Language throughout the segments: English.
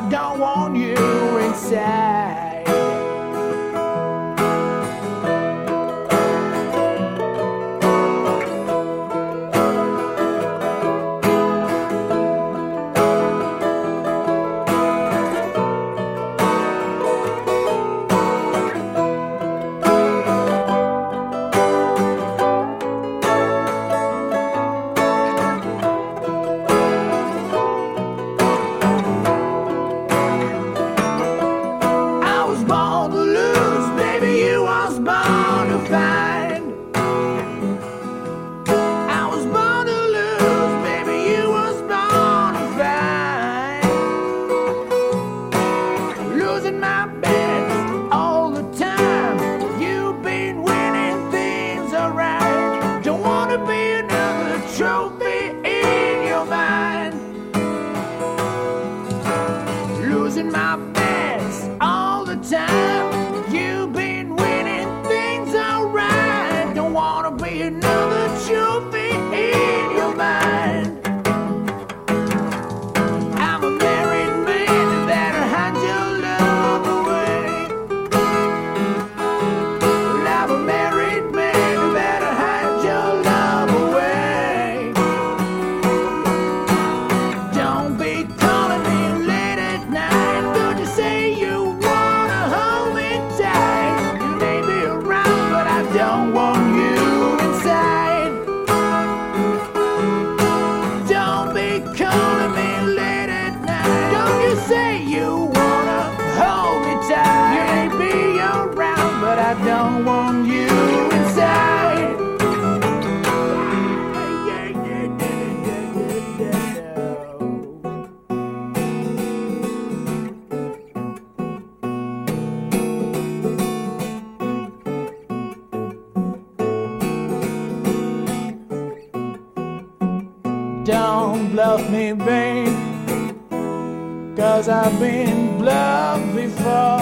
I don't want you inside. show me. Don't want you inside. Don't bluff me, babe. Cause I've been bluffed before.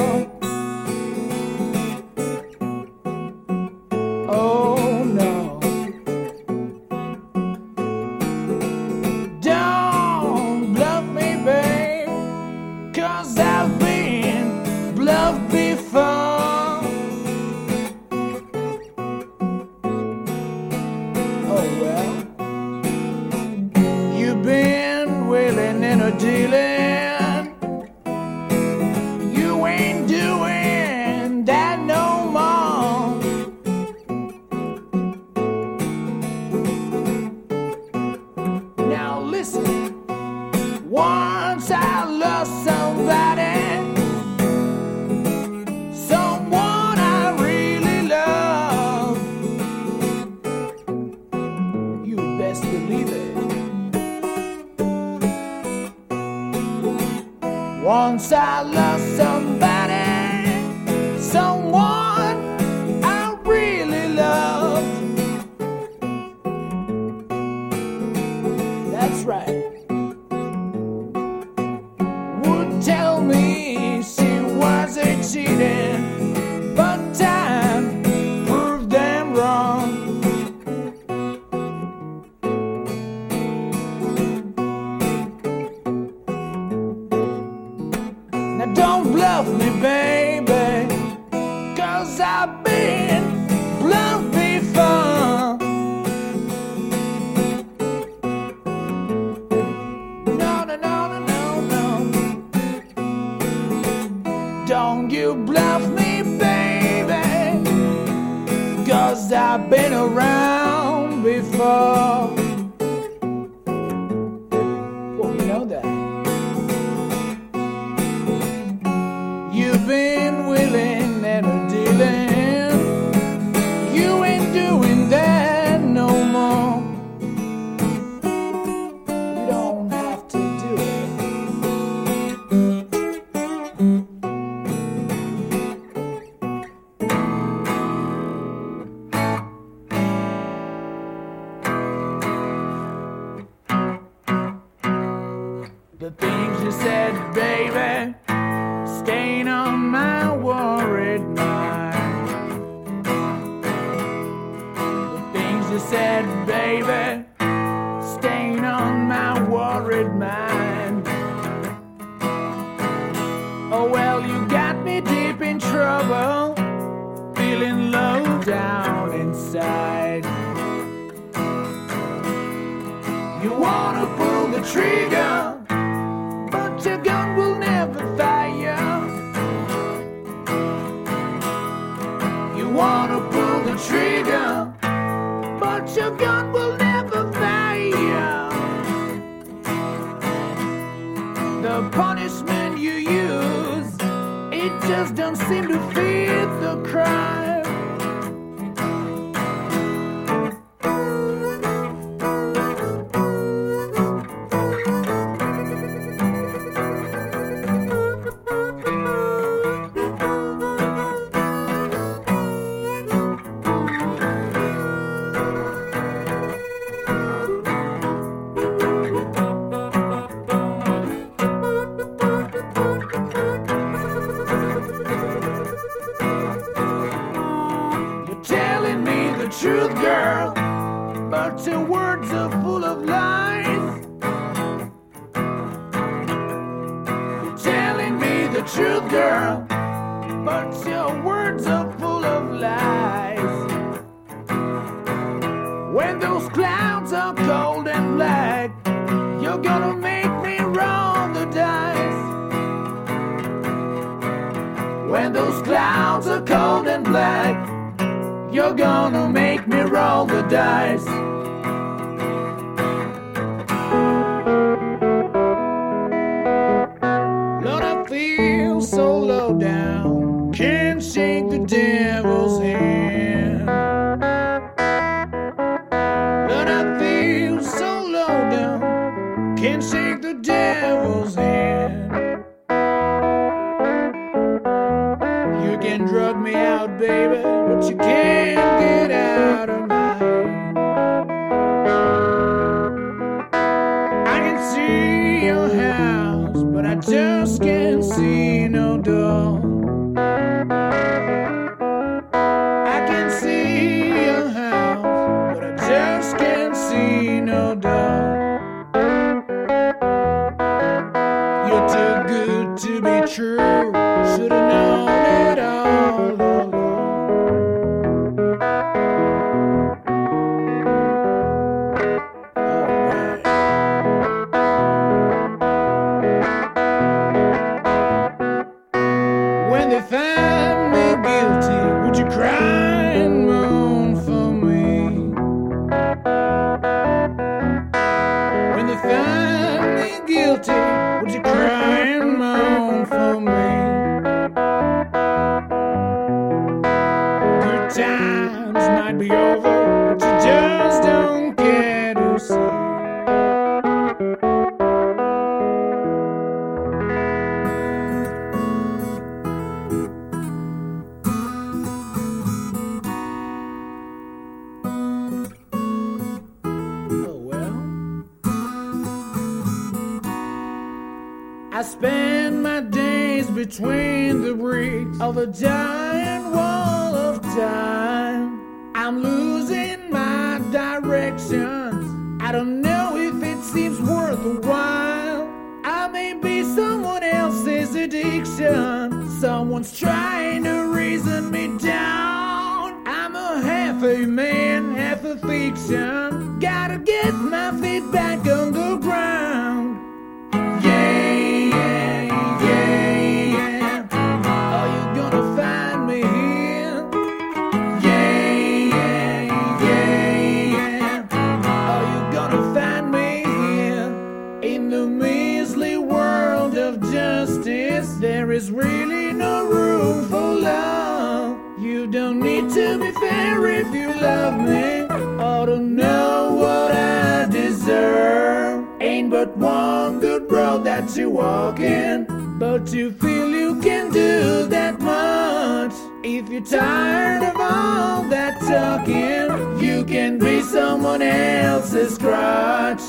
Once I lost somebody, before. The things you said, baby, stain on my worried mind. The things you said, baby, stain on my worried mind. Oh, well, you got me deep in trouble, feeling low down inside. You wanna pull the trigger, trigger, but your gun will never fire. The punishment you use, it just don't seem to fit the crime. You're gonna make me roll the dice. See between the bricks of a giant wall of time. I'm losing my directions. I don't know if it seems worthwhile. I may be someone else's addiction. Someone's trying to reason me down. I'm a half a man, half a fiction. Gotta get my feet back on the justice, there is really no room for love. You don't need to be fair if you love me, I don't know what I deserve. Ain't but one good road that you walk in. but you feel you can do that much. If you're tired of all that talking, you can be someone else's crutch.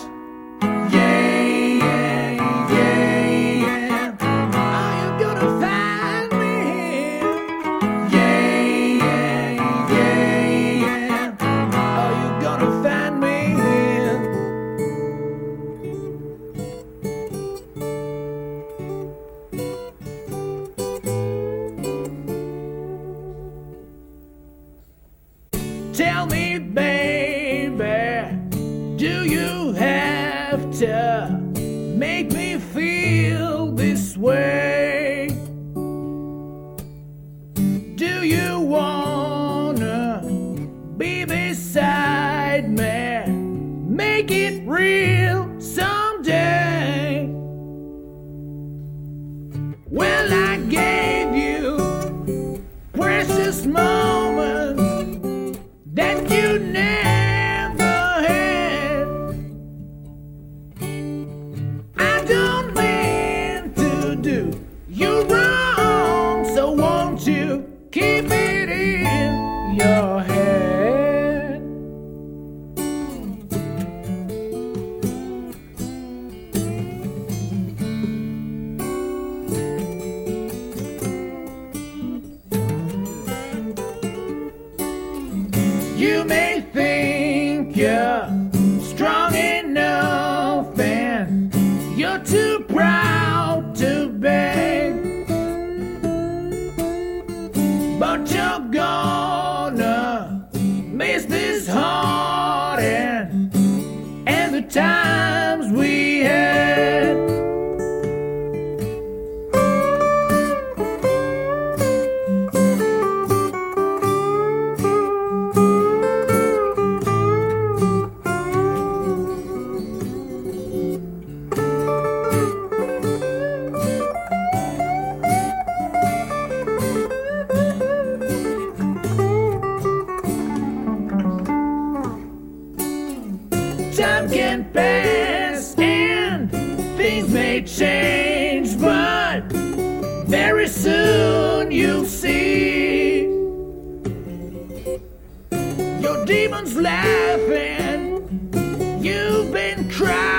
To make me feel this way? Do you wanna be beside me? Make it real someday. Well, I gave you precious moments that you never You may very soon you'll see your demons laughing. You've been crying,